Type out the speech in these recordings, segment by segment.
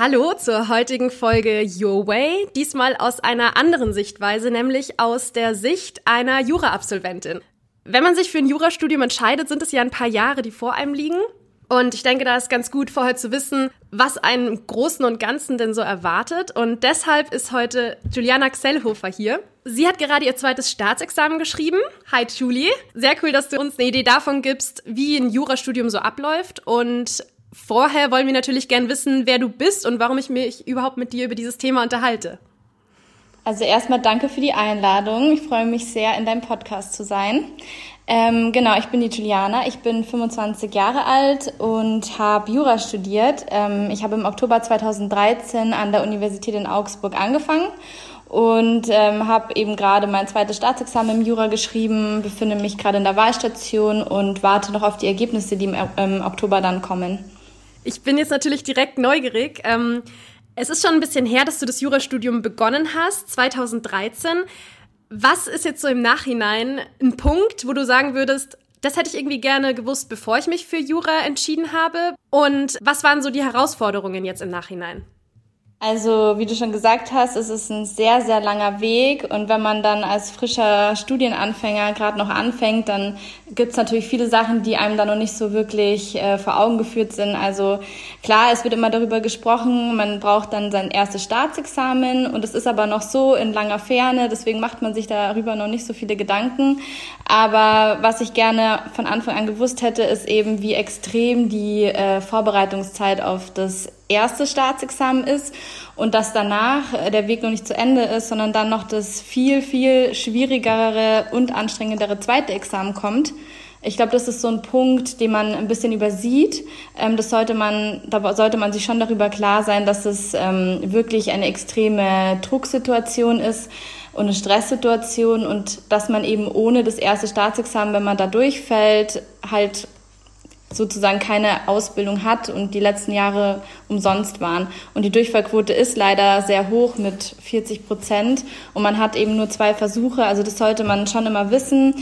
Hallo zur heutigen Folge Your Way, diesmal aus einer anderen Sichtweise, nämlich aus der Sicht einer Jura-Absolventin. Wenn man sich für ein Jurastudium entscheidet, sind es ja ein paar Jahre, die vor einem liegen. Und ich denke, da ist ganz gut vorher zu wissen, was einen im Großen und Ganzen denn so erwartet. Und deshalb ist heute Juliana Xellhofer hier. Sie hat gerade ihr zweites Staatsexamen geschrieben. Hi Julie. Sehr cool, dass du uns eine Idee davon gibst, wie ein Jurastudium so abläuft und Vorher wollen wir natürlich gern wissen, wer du bist und warum ich mich überhaupt mit dir über dieses Thema unterhalte. Also erstmal danke für die Einladung. Ich freue mich sehr, in deinem Podcast zu sein. Ähm, genau, ich bin die Juliana. Ich bin 25 Jahre alt und habe Jura studiert. Ähm, ich habe im Oktober 2013 an der Universität in Augsburg angefangen und ähm, habe eben gerade mein zweites Staatsexamen im Jura geschrieben, befinde mich gerade in der Wahlstation und warte noch auf die Ergebnisse, die im, im Oktober dann kommen. Ich bin jetzt natürlich direkt neugierig. Ähm, es ist schon ein bisschen her, dass du das Jurastudium begonnen hast, 2013. Was ist jetzt so im Nachhinein ein Punkt, wo du sagen würdest, das hätte ich irgendwie gerne gewusst, bevor ich mich für Jura entschieden habe? Und was waren so die Herausforderungen jetzt im Nachhinein? Also, wie du schon gesagt hast, es ist ein sehr, sehr langer Weg. Und wenn man dann als frischer Studienanfänger gerade noch anfängt, dann gibt es natürlich viele Sachen, die einem da noch nicht so wirklich äh, vor Augen geführt sind. Also klar, es wird immer darüber gesprochen, man braucht dann sein erstes Staatsexamen und es ist aber noch so in langer Ferne, deswegen macht man sich darüber noch nicht so viele Gedanken. Aber was ich gerne von Anfang an gewusst hätte, ist eben, wie extrem die äh, Vorbereitungszeit auf das erste Staatsexamen ist und dass danach äh, der Weg noch nicht zu Ende ist, sondern dann noch das viel, viel schwierigere und anstrengendere zweite Examen kommt. Ich glaube, das ist so ein Punkt, den man ein bisschen übersieht. Ähm, das sollte man, da sollte man sich schon darüber klar sein, dass es ähm, wirklich eine extreme Drucksituation ist und eine Stresssituation und dass man eben ohne das erste Staatsexamen, wenn man da durchfällt, halt sozusagen keine Ausbildung hat und die letzten Jahre umsonst waren. Und die Durchfallquote ist leider sehr hoch mit 40 Prozent und man hat eben nur zwei Versuche. Also das sollte man schon immer wissen.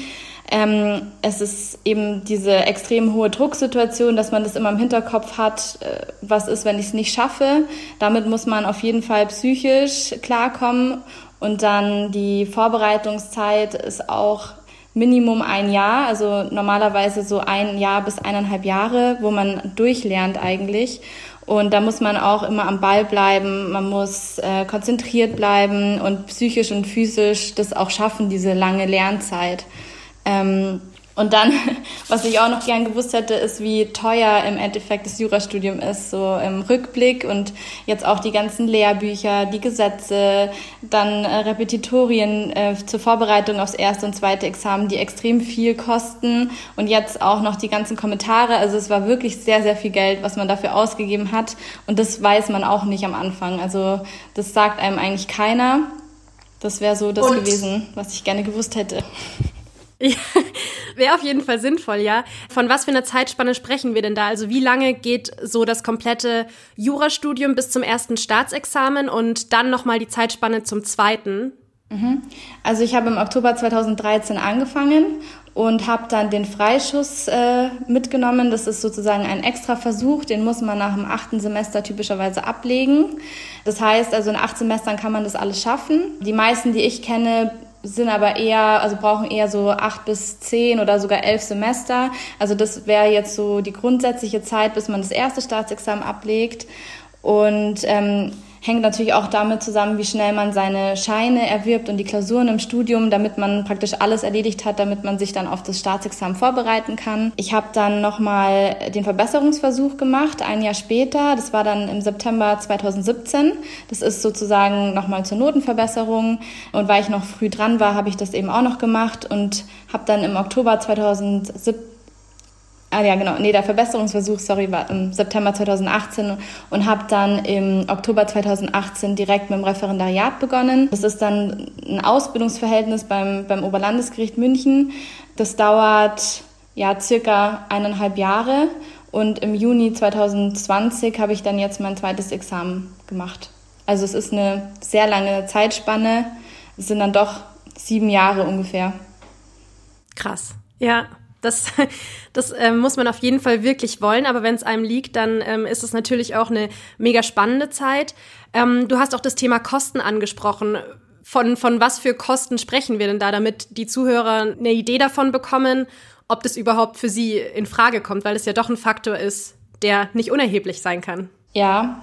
Ähm, es ist eben diese extrem hohe Drucksituation, dass man das immer im Hinterkopf hat, äh, was ist, wenn ich es nicht schaffe. Damit muss man auf jeden Fall psychisch klarkommen. Und dann die Vorbereitungszeit ist auch Minimum ein Jahr, also normalerweise so ein Jahr bis eineinhalb Jahre, wo man durchlernt eigentlich. Und da muss man auch immer am Ball bleiben, man muss äh, konzentriert bleiben und psychisch und physisch das auch schaffen, diese lange Lernzeit. Ähm, und dann, was ich auch noch gern gewusst hätte, ist, wie teuer im Endeffekt das Jurastudium ist, so im Rückblick und jetzt auch die ganzen Lehrbücher, die Gesetze, dann äh, Repetitorien äh, zur Vorbereitung aufs erste und zweite Examen, die extrem viel kosten und jetzt auch noch die ganzen Kommentare. Also es war wirklich sehr, sehr viel Geld, was man dafür ausgegeben hat und das weiß man auch nicht am Anfang. Also das sagt einem eigentlich keiner. Das wäre so das und gewesen, was ich gerne gewusst hätte. Ja, wäre auf jeden Fall sinnvoll, ja. Von was für einer Zeitspanne sprechen wir denn da? Also wie lange geht so das komplette Jurastudium bis zum ersten Staatsexamen und dann nochmal die Zeitspanne zum zweiten? Mhm. Also ich habe im Oktober 2013 angefangen und habe dann den Freischuss äh, mitgenommen. Das ist sozusagen ein extra Versuch, den muss man nach dem achten Semester typischerweise ablegen. Das heißt, also in acht Semestern kann man das alles schaffen. Die meisten, die ich kenne, sind aber eher, also brauchen eher so acht bis zehn oder sogar elf Semester. Also das wäre jetzt so die grundsätzliche Zeit, bis man das erste Staatsexamen ablegt. Und ähm, hängt natürlich auch damit zusammen, wie schnell man seine Scheine erwirbt und die Klausuren im Studium, damit man praktisch alles erledigt hat, damit man sich dann auf das Staatsexamen vorbereiten kann. Ich habe dann nochmal den Verbesserungsversuch gemacht, ein Jahr später. Das war dann im September 2017. Das ist sozusagen nochmal zur Notenverbesserung. Und weil ich noch früh dran war, habe ich das eben auch noch gemacht und habe dann im Oktober 2017 Ah ja, genau. Nee, der Verbesserungsversuch, sorry, war im September 2018 und habe dann im Oktober 2018 direkt mit dem Referendariat begonnen. Das ist dann ein Ausbildungsverhältnis beim, beim Oberlandesgericht München. Das dauert ja circa eineinhalb Jahre und im Juni 2020 habe ich dann jetzt mein zweites Examen gemacht. Also es ist eine sehr lange Zeitspanne. Es sind dann doch sieben Jahre ungefähr. Krass. Ja, Das, das äh, muss man auf jeden Fall wirklich wollen, aber wenn es einem liegt, dann ähm, ist es natürlich auch eine mega spannende Zeit. Ähm, du hast auch das Thema Kosten angesprochen. Von, von was für Kosten sprechen wir denn da, damit die Zuhörer eine Idee davon bekommen, ob das überhaupt für sie in Frage kommt, weil es ja doch ein Faktor ist, der nicht unerheblich sein kann. Ja,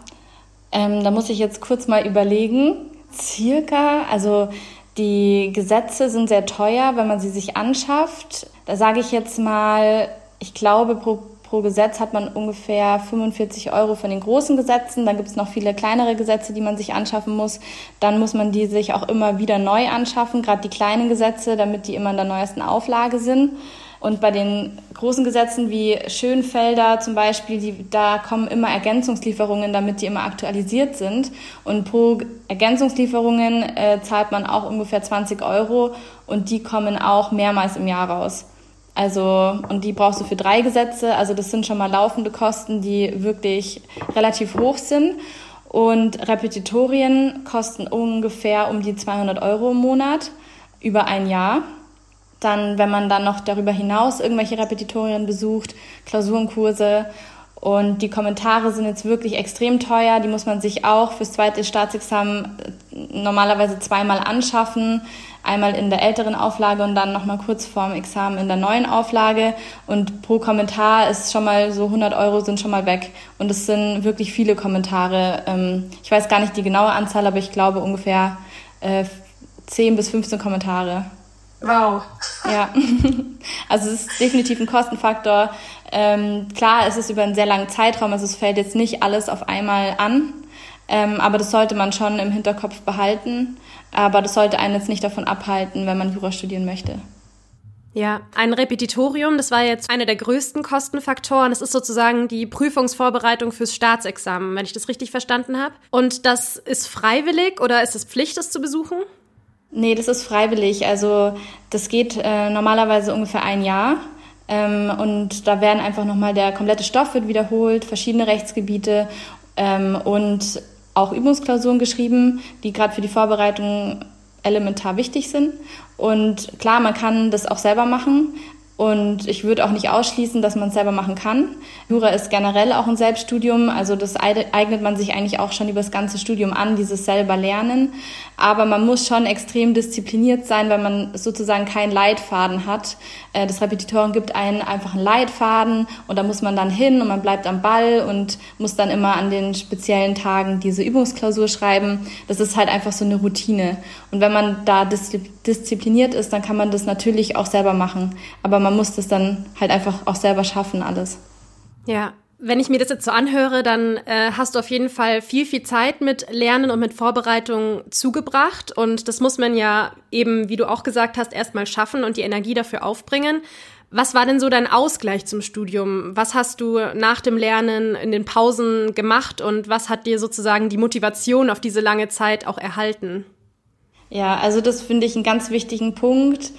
ähm, da muss ich jetzt kurz mal überlegen. Circa, also die Gesetze sind sehr teuer, wenn man sie sich anschafft. Da sage ich jetzt mal, ich glaube, pro, pro Gesetz hat man ungefähr 45 Euro von den großen Gesetzen. Dann gibt es noch viele kleinere Gesetze, die man sich anschaffen muss. Dann muss man die sich auch immer wieder neu anschaffen, gerade die kleinen Gesetze, damit die immer in der neuesten Auflage sind. Und bei den großen Gesetzen wie Schönfelder zum Beispiel, die, da kommen immer Ergänzungslieferungen, damit die immer aktualisiert sind. Und pro Ergänzungslieferungen äh, zahlt man auch ungefähr 20 Euro und die kommen auch mehrmals im Jahr raus. Also, und die brauchst du für drei Gesetze. Also, das sind schon mal laufende Kosten, die wirklich relativ hoch sind. Und Repetitorien kosten ungefähr um die 200 Euro im Monat über ein Jahr. Dann, wenn man dann noch darüber hinaus irgendwelche Repetitorien besucht, Klausurenkurse und die Kommentare sind jetzt wirklich extrem teuer. Die muss man sich auch fürs zweite Staatsexamen äh, normalerweise zweimal anschaffen. Einmal in der älteren Auflage und dann nochmal kurz vorm Examen in der neuen Auflage. Und pro Kommentar ist schon mal so 100 Euro sind schon mal weg. Und es sind wirklich viele Kommentare. Ähm, ich weiß gar nicht die genaue Anzahl, aber ich glaube ungefähr 10 äh, bis 15 Kommentare. Wow. Ja, also es ist definitiv ein Kostenfaktor. Ähm, klar, es ist über einen sehr langen Zeitraum, also es fällt jetzt nicht alles auf einmal an, ähm, aber das sollte man schon im Hinterkopf behalten. Aber das sollte einen jetzt nicht davon abhalten, wenn man Jura studieren möchte. Ja, ein Repetitorium, das war jetzt einer der größten Kostenfaktoren. Das ist sozusagen die Prüfungsvorbereitung fürs Staatsexamen, wenn ich das richtig verstanden habe. Und das ist freiwillig oder ist es Pflicht, das zu besuchen? Nee, das ist freiwillig. Also das geht äh, normalerweise ungefähr ein Jahr. Ähm, und da werden einfach nochmal der komplette Stoff wird wiederholt, verschiedene Rechtsgebiete ähm, und auch Übungsklausuren geschrieben, die gerade für die Vorbereitung elementar wichtig sind. Und klar, man kann das auch selber machen, und ich würde auch nicht ausschließen, dass man es selber machen kann. Jura ist generell auch ein Selbststudium, also das eignet man sich eigentlich auch schon über das ganze Studium an, dieses selber Lernen. Aber man muss schon extrem diszipliniert sein, weil man sozusagen keinen Leitfaden hat. Äh, das Repetitoren gibt einen einfach einen Leitfaden und da muss man dann hin und man bleibt am Ball und muss dann immer an den speziellen Tagen diese Übungsklausur schreiben. Das ist halt einfach so eine Routine. Und wenn man da diszipliniert ist, dann kann man das natürlich auch selber machen. Aber man muss das dann halt einfach auch selber schaffen, alles. Ja, wenn ich mir das jetzt so anhöre, dann äh, hast du auf jeden Fall viel, viel Zeit mit Lernen und mit Vorbereitung zugebracht. Und das muss man ja eben, wie du auch gesagt hast, erstmal schaffen und die Energie dafür aufbringen. Was war denn so dein Ausgleich zum Studium? Was hast du nach dem Lernen in den Pausen gemacht und was hat dir sozusagen die Motivation auf diese lange Zeit auch erhalten? Ja, also das finde ich einen ganz wichtigen Punkt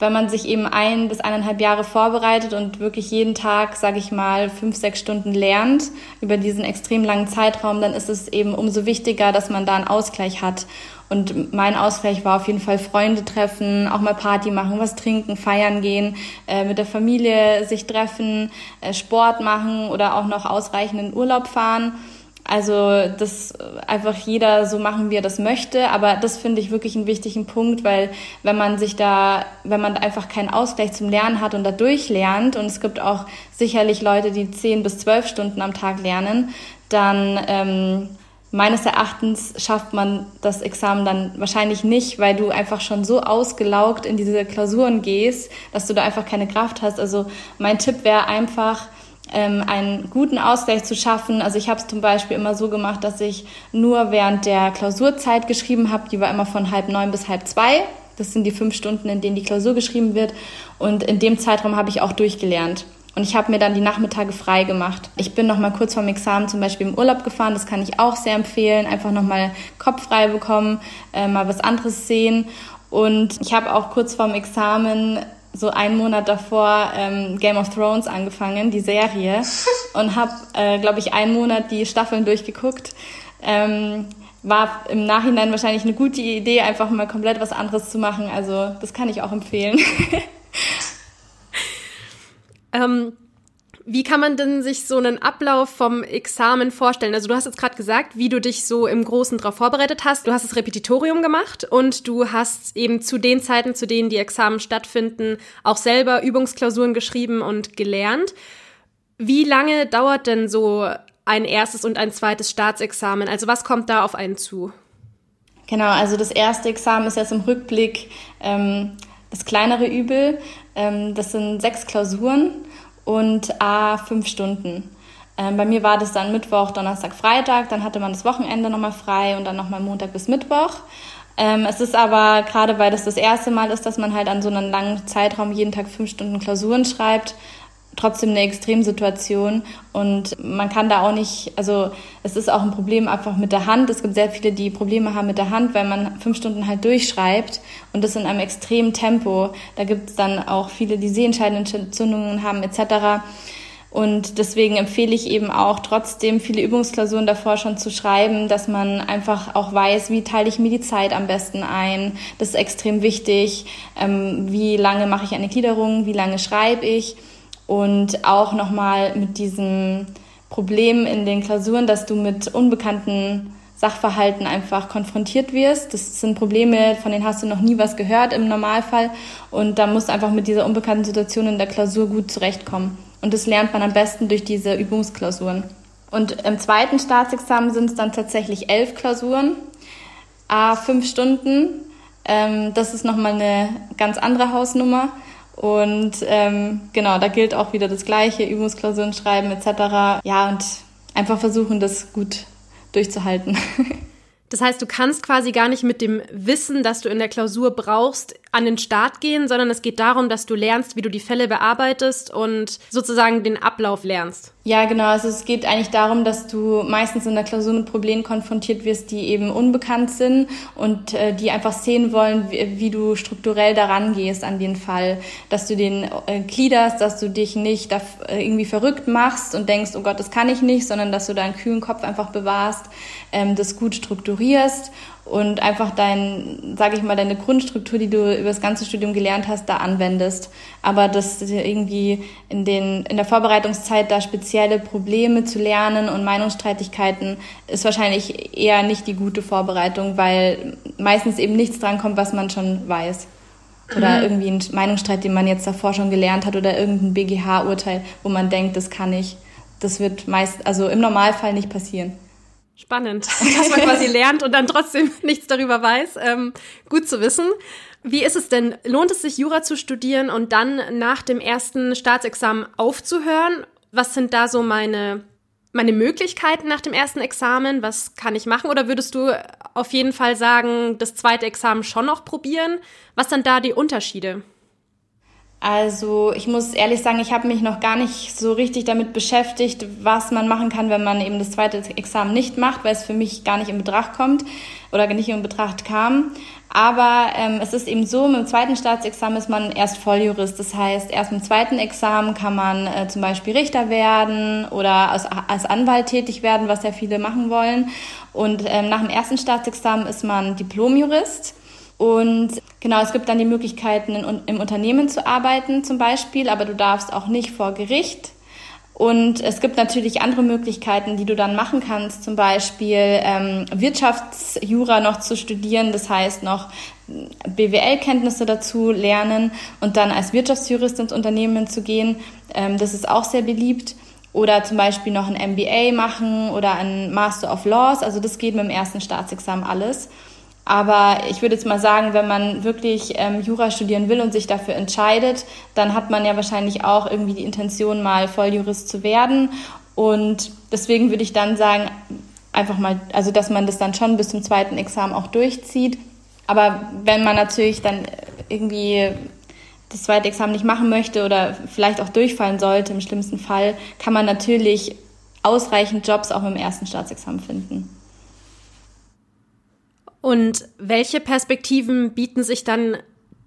wenn man sich eben ein bis eineinhalb Jahre vorbereitet und wirklich jeden Tag, sage ich mal, fünf, sechs Stunden lernt über diesen extrem langen Zeitraum, dann ist es eben umso wichtiger, dass man da einen Ausgleich hat. Und mein Ausgleich war auf jeden Fall Freunde treffen, auch mal Party machen, was trinken, feiern gehen, äh, mit der Familie sich treffen, äh, Sport machen oder auch noch ausreichenden Urlaub fahren. Also das einfach jeder so machen, wie er das möchte. Aber das finde ich wirklich einen wichtigen Punkt, weil wenn man sich da, wenn man einfach keinen Ausgleich zum Lernen hat und dadurch lernt, und es gibt auch sicherlich Leute, die zehn bis zwölf Stunden am Tag lernen, dann ähm, meines Erachtens schafft man das Examen dann wahrscheinlich nicht, weil du einfach schon so ausgelaugt in diese Klausuren gehst, dass du da einfach keine Kraft hast. Also mein Tipp wäre einfach, ähm, einen guten Ausgleich zu schaffen. Also ich habe es zum Beispiel immer so gemacht, dass ich nur während der Klausurzeit geschrieben habe. Die war immer von halb neun bis halb zwei. Das sind die fünf Stunden, in denen die Klausur geschrieben wird. Und in dem Zeitraum habe ich auch durchgelernt. Und ich habe mir dann die Nachmittage frei gemacht. Ich bin noch mal kurz vorm Examen zum Beispiel im Urlaub gefahren. Das kann ich auch sehr empfehlen. Einfach noch mal Kopf frei bekommen, äh, mal was anderes sehen. Und ich habe auch kurz vorm Examen so einen Monat davor ähm, Game of Thrones angefangen, die Serie, und habe, äh, glaube ich, einen Monat die Staffeln durchgeguckt. Ähm, war im Nachhinein wahrscheinlich eine gute Idee, einfach mal komplett was anderes zu machen. Also das kann ich auch empfehlen. Ähm, wie kann man denn sich so einen Ablauf vom Examen vorstellen? Also du hast jetzt gerade gesagt, wie du dich so im Großen darauf vorbereitet hast. Du hast das Repetitorium gemacht und du hast eben zu den Zeiten, zu denen die Examen stattfinden, auch selber Übungsklausuren geschrieben und gelernt. Wie lange dauert denn so ein erstes und ein zweites Staatsexamen? Also was kommt da auf einen zu? Genau, also das erste Examen ist jetzt im Rückblick ähm, das kleinere Übel. Ähm, das sind sechs Klausuren und a fünf Stunden. Ähm, bei mir war das dann Mittwoch, Donnerstag, Freitag, dann hatte man das Wochenende nochmal frei und dann nochmal Montag bis Mittwoch. Ähm, es ist aber, gerade weil das das erste Mal ist, dass man halt an so einem langen Zeitraum jeden Tag fünf Stunden Klausuren schreibt, trotzdem eine Extremsituation und man kann da auch nicht, also es ist auch ein Problem einfach mit der Hand. Es gibt sehr viele, die Probleme haben mit der Hand, weil man fünf Stunden halt durchschreibt und das in einem extremen Tempo. Da gibt es dann auch viele, die Sehentscheidenentzündungen haben etc. Und deswegen empfehle ich eben auch trotzdem viele Übungsklausuren davor schon zu schreiben, dass man einfach auch weiß, wie teile ich mir die Zeit am besten ein. Das ist extrem wichtig. Ähm, wie lange mache ich eine Gliederung? Wie lange schreibe ich? Und auch nochmal mit diesem Problem in den Klausuren, dass du mit unbekannten Sachverhalten einfach konfrontiert wirst. Das sind Probleme, von denen hast du noch nie was gehört im Normalfall und da musst du einfach mit dieser unbekannten Situation in der Klausur gut zurechtkommen. Und das lernt man am besten durch diese Übungsklausuren. Und im zweiten Staatsexamen sind es dann tatsächlich elf Klausuren, a fünf Stunden. Ähm, das ist nochmal eine ganz andere Hausnummer. Und ähm, genau, da gilt auch wieder das Gleiche, Übungsklausuren schreiben etc. Ja, und einfach versuchen, das gut durchzuhalten. Das heißt, du kannst quasi gar nicht mit dem Wissen, das du in der Klausur brauchst, an den Start gehen, sondern es geht darum, dass du lernst, wie du die Fälle bearbeitest und sozusagen den Ablauf lernst. Ja, genau. Also es geht eigentlich darum, dass du meistens in der Klausur mit Problemen konfrontiert wirst, die eben unbekannt sind und äh, die einfach sehen wollen, wie, wie, du strukturell daran gehst an den Fall, dass du den äh, gliederst, dass du dich nicht da, äh, irgendwie verrückt machst und denkst, oh Gott, das kann ich nicht, sondern dass du deinen kühlen Kopf einfach bewahrst, ähm, das gut strukturierst und einfach dein, sage ich mal, deine Grundstruktur, die du über das ganze Studium gelernt hast, da anwendest. Aber das irgendwie in den in der Vorbereitungszeit da spezielle Probleme zu lernen und Meinungsstreitigkeiten ist wahrscheinlich eher nicht die gute Vorbereitung, weil meistens eben nichts drankommt, was man schon weiß. Oder mhm. irgendwie ein Meinungsstreit, den man jetzt davor schon gelernt hat oder irgendein BGH-Urteil, wo man denkt, das kann ich. Das wird meist, also im Normalfall nicht passieren. Spannend, dass man quasi lernt und dann trotzdem nichts darüber weiß. Ähm, gut zu wissen. Wie ist es denn? Lohnt es sich, Jura zu studieren und dann nach dem ersten Staatsexamen aufzuhören? Was sind da so meine, meine Möglichkeiten nach dem ersten Examen? Was kann ich machen? Oder würdest du auf jeden Fall sagen, das zweite Examen schon noch probieren? Was sind da die Unterschiede? Also ich muss ehrlich sagen, ich habe mich noch gar nicht so richtig damit beschäftigt, was man machen kann, wenn man eben das zweite Examen nicht macht, weil es für mich gar nicht in Betracht kommt oder nicht in Betracht kam. Aber ähm, es ist eben so, mit dem zweiten Staatsexamen ist man erst Volljurist. Das heißt, erst mit dem zweiten Examen kann man äh, zum Beispiel Richter werden oder als, als Anwalt tätig werden, was ja viele machen wollen. Und ähm, nach dem ersten Staatsexamen ist man Diplomjurist. Und genau, es gibt dann die Möglichkeiten, in, im Unternehmen zu arbeiten zum Beispiel, aber du darfst auch nicht vor Gericht. Und es gibt natürlich andere Möglichkeiten, die du dann machen kannst, zum Beispiel ähm, Wirtschaftsjura noch zu studieren, das heißt noch BWL-Kenntnisse dazu lernen und dann als Wirtschaftsjurist ins Unternehmen zu gehen. Ähm, das ist auch sehr beliebt. Oder zum Beispiel noch ein MBA machen oder ein Master of Laws. Also das geht mit dem ersten Staatsexamen alles. Aber ich würde jetzt mal sagen, wenn man wirklich ähm, Jura studieren will und sich dafür entscheidet, dann hat man ja wahrscheinlich auch irgendwie die Intention, mal Volljurist zu werden. Und deswegen würde ich dann sagen, einfach mal, also dass man das dann schon bis zum zweiten Examen auch durchzieht. Aber wenn man natürlich dann irgendwie das zweite Examen nicht machen möchte oder vielleicht auch durchfallen sollte, im schlimmsten Fall, kann man natürlich ausreichend Jobs auch im ersten Staatsexamen finden. Und welche Perspektiven bieten sich dann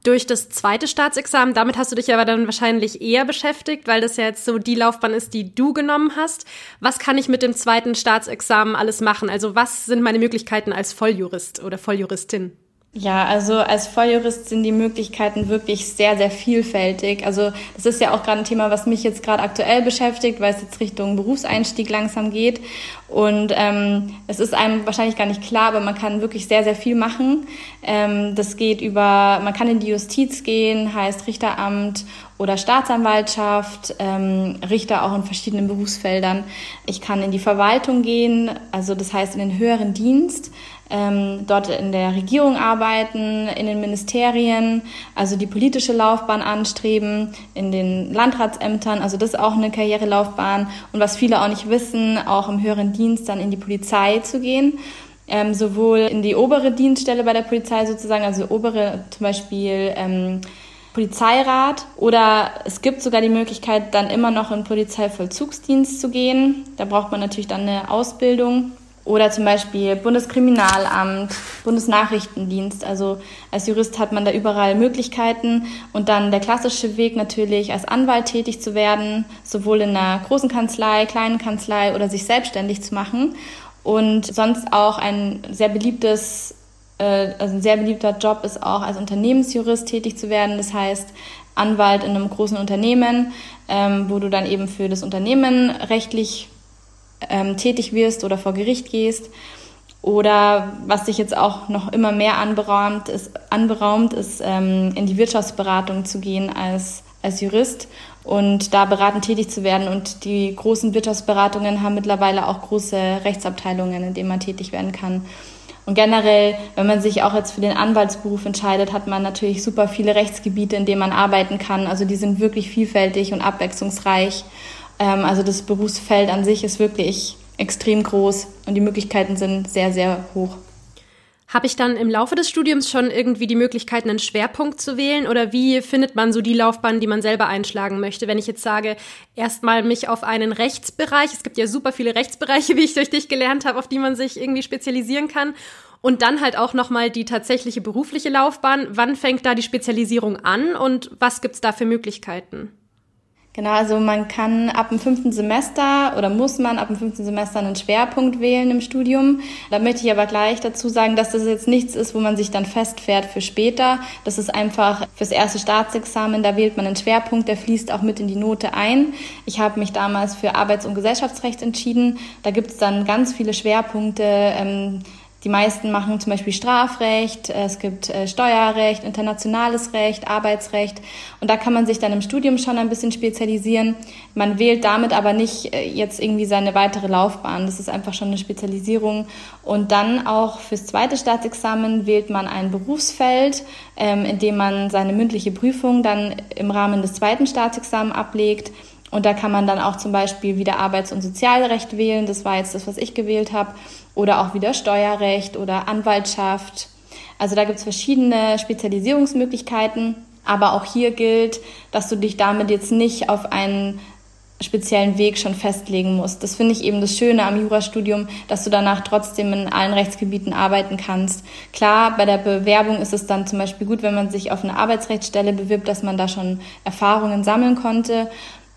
durch das zweite Staatsexamen? Damit hast du dich aber dann wahrscheinlich eher beschäftigt, weil das ja jetzt so die Laufbahn ist, die du genommen hast. Was kann ich mit dem zweiten Staatsexamen alles machen? Also was sind meine Möglichkeiten als Volljurist oder Volljuristin? Ja, also als Volljurist sind die Möglichkeiten wirklich sehr, sehr vielfältig. Also das ist ja auch gerade ein Thema, was mich jetzt gerade aktuell beschäftigt, weil es jetzt Richtung Berufseinstieg langsam geht. Und ähm, es ist einem wahrscheinlich gar nicht klar, aber man kann wirklich sehr, sehr viel machen. Ähm, das geht über, man kann in die Justiz gehen, heißt Richteramt oder Staatsanwaltschaft, ähm, Richter auch in verschiedenen Berufsfeldern. Ich kann in die Verwaltung gehen, also das heißt in den höheren Dienst ähm, dort in der Regierung arbeiten, in den Ministerien, also die politische Laufbahn anstreben, in den Landratsämtern, also das ist auch eine Karrierelaufbahn. Und was viele auch nicht wissen, auch im höheren Dienst dann in die Polizei zu gehen. Ähm, sowohl in die obere Dienststelle bei der Polizei sozusagen, also obere zum Beispiel ähm, Polizeirat oder es gibt sogar die Möglichkeit, dann immer noch in Polizeivollzugsdienst zu gehen. Da braucht man natürlich dann eine Ausbildung. Oder zum Beispiel Bundeskriminalamt, Bundesnachrichtendienst. Also als Jurist hat man da überall Möglichkeiten. Und dann der klassische Weg natürlich als Anwalt tätig zu werden, sowohl in einer großen Kanzlei, kleinen Kanzlei oder sich selbstständig zu machen. Und sonst auch ein sehr beliebtes, also ein sehr beliebter Job ist auch als Unternehmensjurist tätig zu werden. Das heißt, Anwalt in einem großen Unternehmen, ähm, wo du dann eben für das Unternehmen rechtlich ähm, tätig wirst oder vor Gericht gehst. Oder was sich jetzt auch noch immer mehr anberaumt ist, anberaumt, ist ähm, in die Wirtschaftsberatung zu gehen als, als Jurist und da beratend tätig zu werden. Und die großen Wirtschaftsberatungen haben mittlerweile auch große Rechtsabteilungen, in denen man tätig werden kann. Und generell, wenn man sich auch jetzt für den Anwaltsberuf entscheidet, hat man natürlich super viele Rechtsgebiete, in denen man arbeiten kann. Also die sind wirklich vielfältig und abwechslungsreich. Ähm, also das Berufsfeld an sich ist wirklich extrem groß und die Möglichkeiten sind sehr, sehr hoch. Habe ich dann im Laufe des Studiums schon irgendwie die Möglichkeit, einen Schwerpunkt zu wählen? Oder wie findet man so die Laufbahn, die man selber einschlagen möchte? Wenn ich jetzt sage, erstmal mich auf einen Rechtsbereich, es gibt ja super viele Rechtsbereiche, wie ich durch dich gelernt habe, auf die man sich irgendwie spezialisieren kann. Und dann halt auch nochmal die tatsächliche berufliche Laufbahn. Wann fängt da die Spezialisierung an und was gibt's da für Möglichkeiten? Genau, also man kann ab dem fünften Semester oder muss man ab dem fünften Semester einen Schwerpunkt wählen im Studium. Da möchte ich aber gleich dazu sagen, dass das jetzt nichts ist, wo man sich dann festfährt für später. Das ist einfach fürs erste Staatsexamen, da wählt man einen Schwerpunkt, der fließt auch mit in die Note ein. Ich habe mich damals für Arbeits- und Gesellschaftsrecht entschieden. Da gibt es dann ganz viele Schwerpunkte. Ähm, die meisten machen zum Beispiel Strafrecht, äh, es gibt äh, Steuerrecht, internationales Recht, Arbeitsrecht und da kann man sich dann im Studium schon ein bisschen spezialisieren. Man wählt damit aber nicht äh, jetzt irgendwie seine weitere Laufbahn. Das ist einfach schon eine Spezialisierung. Und dann auch fürs zweite Staatsexamen wählt man ein Berufsfeld, ähm, in dem man seine mündliche Prüfung dann im Rahmen des zweiten Staatsexamens ablegt. Und da kann man dann auch zum Beispiel wieder Arbeits- und Sozialrecht wählen. Das war jetzt das, was ich gewählt habe oder auch wieder Steuerrecht oder Anwaltschaft. Also da gibt es verschiedene Spezialisierungsmöglichkeiten, aber auch hier gilt, dass du dich damit jetzt nicht auf einen speziellen Weg schon festlegen musst. Das finde ich eben das Schöne am Jurastudium, dass du danach trotzdem in allen Rechtsgebieten arbeiten kannst. Klar, bei der Bewerbung ist es dann zum Beispiel gut, wenn man sich auf eine Arbeitsrechtsstelle bewirbt, dass man da schon Erfahrungen sammeln konnte.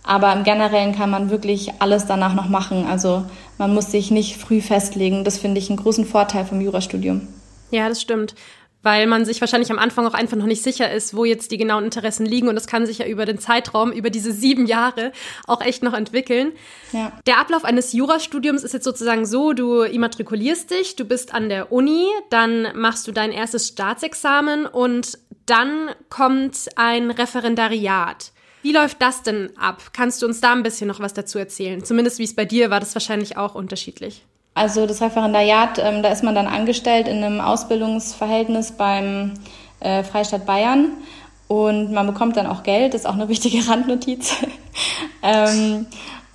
Aber im Generellen kann man wirklich alles danach noch machen. Also man muss sich nicht früh festlegen. Das finde ich einen großen Vorteil vom Jurastudium. Ja, das stimmt. Weil man sich wahrscheinlich am Anfang auch einfach noch nicht sicher ist, wo jetzt die genauen Interessen liegen. Und das kann sich ja über den Zeitraum, über diese sieben Jahre auch echt noch entwickeln. Ja. Der Ablauf eines Jurastudiums ist jetzt sozusagen so, du immatrikulierst dich, du bist an der Uni, dann machst du dein erstes Staatsexamen und dann kommt ein Referendariat. Wie läuft das denn ab? Kannst du uns da ein bisschen noch was dazu erzählen? Zumindest wie es bei dir war, das wahrscheinlich auch unterschiedlich. Also das Referendariat, ähm, da ist man dann angestellt in einem Ausbildungsverhältnis beim äh, Freistaat Bayern und man bekommt dann auch Geld, das ist auch eine wichtige Randnotiz. ähm,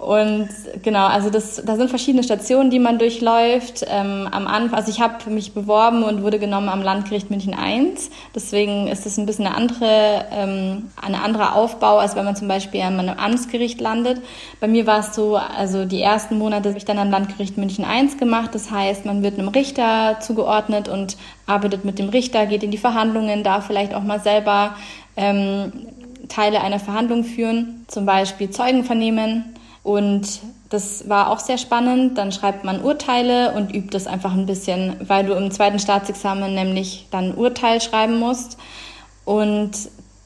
und genau, also das, da sind verschiedene Stationen, die man durchläuft. Ähm, am Anfang, also ich habe mich beworben und wurde genommen am Landgericht München I. Deswegen ist es ein bisschen eine andere, ähm, ein anderer Aufbau, als wenn man zum Beispiel an einem Amtsgericht landet. Bei mir war es so, also die ersten Monate habe ich dann am Landgericht München I gemacht. Das heißt, man wird einem Richter zugeordnet und arbeitet mit dem Richter, geht in die Verhandlungen, darf vielleicht auch mal selber ähm, Teile einer Verhandlung führen, zum Beispiel Zeugen vernehmen Und das war auch sehr spannend. Dann schreibt man Urteile und übt das einfach ein bisschen, weil du im zweiten Staatsexamen nämlich dann Urteil schreiben musst. Und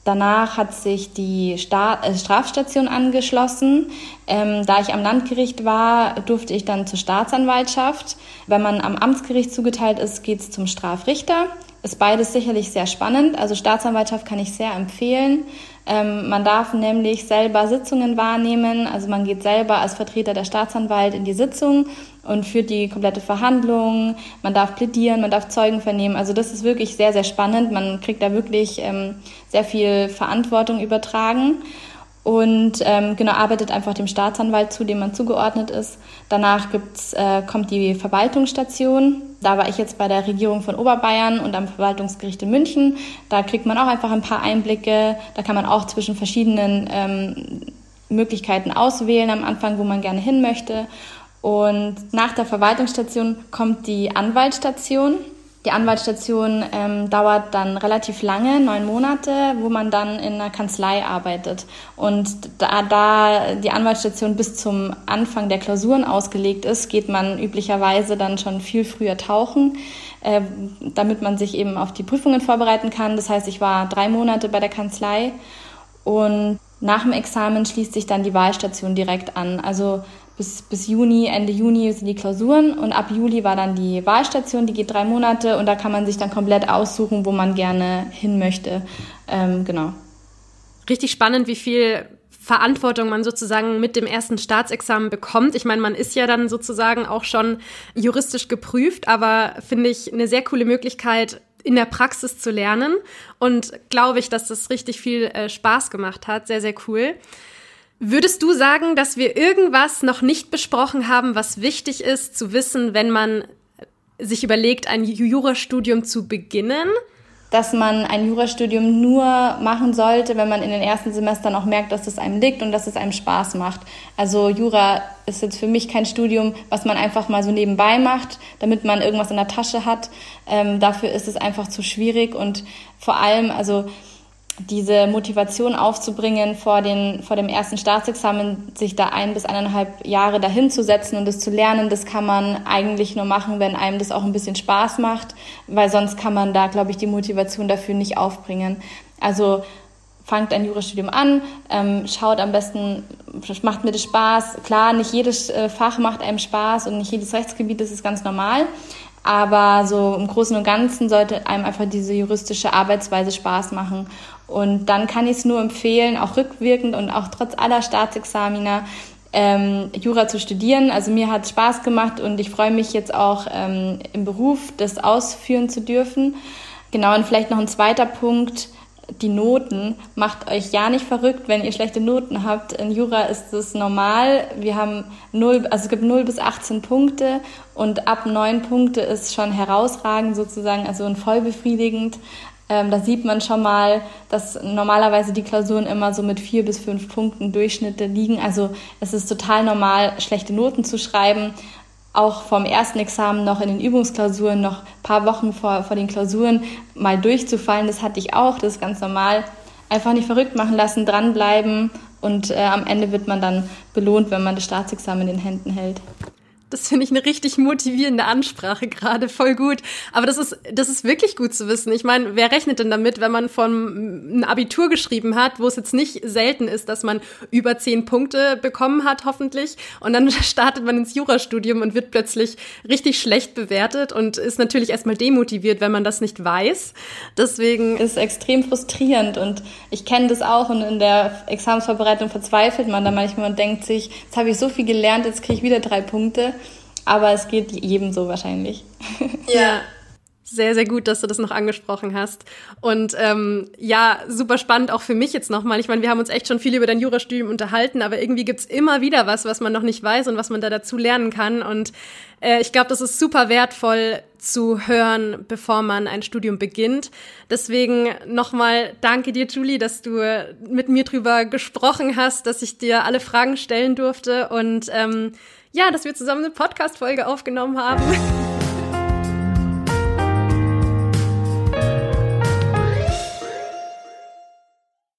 danach hat sich die Sta äh, Strafstation angeschlossen. Ähm, da ich am Landgericht war, durfte ich dann zur Staatsanwaltschaft. Wenn man am Amtsgericht zugeteilt ist, geht es zum Strafrichter. Ist beides sicherlich sehr spannend. Also Staatsanwaltschaft kann ich sehr empfehlen. Ähm, man darf nämlich selber Sitzungen wahrnehmen. Also man geht selber als Vertreter der Staatsanwalt in die Sitzung und führt die komplette Verhandlung. Man darf plädieren, man darf Zeugen vernehmen. Also das ist wirklich sehr, sehr spannend. Man kriegt da wirklich ähm, sehr viel Verantwortung übertragen und ähm, genau arbeitet einfach dem Staatsanwalt zu, dem man zugeordnet ist. Danach gibt's, äh, kommt die Verwaltungsstation. Da war ich jetzt bei der Regierung von Oberbayern und am Verwaltungsgericht in München. Da kriegt man auch einfach ein paar Einblicke. Da kann man auch zwischen verschiedenen ähm, Möglichkeiten auswählen am Anfang, wo man gerne hin möchte. Und nach der Verwaltungsstation kommt die Anwaltsstation. Die Anwaltsstation ähm, dauert dann relativ lange, neun Monate, wo man dann in einer Kanzlei arbeitet. Und da, da die Anwaltsstation bis zum Anfang der Klausuren ausgelegt ist, geht man üblicherweise dann schon viel früher tauchen, äh, damit man sich eben auf die Prüfungen vorbereiten kann. Das heißt, ich war drei Monate bei der Kanzlei und nach dem Examen schließt sich dann die Wahlstation direkt an. Also bis, bis Juni, Ende Juni sind die Klausuren und ab Juli war dann die Wahlstation, die geht drei Monate und da kann man sich dann komplett aussuchen, wo man gerne hin möchte. Ähm, genau. Richtig spannend, wie viel Verantwortung man sozusagen mit dem ersten Staatsexamen bekommt. Ich meine, man ist ja dann sozusagen auch schon juristisch geprüft, aber finde ich eine sehr coole Möglichkeit, in der Praxis zu lernen und glaube ich, dass das richtig viel äh, Spaß gemacht hat. Sehr, sehr cool. Würdest du sagen, dass wir irgendwas noch nicht besprochen haben, was wichtig ist zu wissen, wenn man sich überlegt, ein Jurastudium zu beginnen? Dass man ein Jurastudium nur machen sollte, wenn man in den ersten Semestern auch merkt, dass es einem liegt und dass es einem Spaß macht. Also Jura ist jetzt für mich kein Studium, was man einfach mal so nebenbei macht, damit man irgendwas in der Tasche hat. Ähm, dafür ist es einfach zu schwierig und vor allem, also diese Motivation aufzubringen, vor, den, vor dem ersten Staatsexamen sich da ein bis eineinhalb Jahre dahin zu setzen und das zu lernen, das kann man eigentlich nur machen, wenn einem das auch ein bisschen Spaß macht, weil sonst kann man da, glaube ich, die Motivation dafür nicht aufbringen. Also fangt ein Jurastudium an, ähm, schaut am besten, macht mir das Spaß. Klar, nicht jedes äh, Fach macht einem Spaß und nicht jedes Rechtsgebiet, das ist ganz normal. Aber so im Großen und Ganzen sollte einem einfach diese juristische Arbeitsweise Spaß machen. Und dann kann ich es nur empfehlen, auch rückwirkend und auch trotz aller Staatsexamina, ähm, Jura zu studieren. Also mir hat es Spaß gemacht und ich freue mich jetzt auch ähm, im Beruf, das ausführen zu dürfen. Genau, und vielleicht noch ein zweiter Punkt, die Noten. Macht euch ja nicht verrückt, wenn ihr schlechte Noten habt. In Jura ist es normal. Wir haben null, also es gibt 0 bis 18 Punkte und ab 9 Punkte ist schon herausragend sozusagen, also voll befriedigend. Ähm, da sieht man schon mal, dass normalerweise die Klausuren immer so mit vier bis fünf Punkten Durchschnitte liegen. Also es ist total normal, schlechte Noten zu schreiben. Auch vom ersten Examen noch in den Übungsklausuren, noch ein paar Wochen vor, vor den Klausuren mal durchzufallen, das hatte ich auch, das ist ganz normal. Einfach nicht verrückt machen lassen, dranbleiben und äh, am Ende wird man dann belohnt, wenn man das Staatsexamen in den Händen hält. Das finde ich eine richtig motivierende Ansprache gerade, voll gut. Aber das ist, das ist wirklich gut zu wissen. Ich meine, wer rechnet denn damit, wenn man von ein Abitur geschrieben hat, wo es jetzt nicht selten ist, dass man über zehn Punkte bekommen hat, hoffentlich, und dann startet man ins Jurastudium und wird plötzlich richtig schlecht bewertet und ist natürlich erstmal demotiviert, wenn man das nicht weiß. Deswegen ist extrem frustrierend und ich kenne das auch und in der Examensvorbereitung verzweifelt man da manchmal und denkt sich, jetzt habe ich so viel gelernt, jetzt kriege ich wieder drei Punkte. Aber es geht jedem so wahrscheinlich. Ja. Sehr, sehr gut, dass du das noch angesprochen hast. Und ähm, ja, super spannend auch für mich jetzt nochmal. Ich meine, wir haben uns echt schon viel über dein Jurastudium unterhalten, aber irgendwie gibt's immer wieder was, was man noch nicht weiß und was man da dazu lernen kann. Und äh, ich glaube, das ist super wertvoll zu hören, bevor man ein Studium beginnt. Deswegen nochmal danke dir, Julie, dass du mit mir drüber gesprochen hast, dass ich dir alle Fragen stellen durfte und ähm, ja, dass wir zusammen eine Podcast-Folge aufgenommen haben.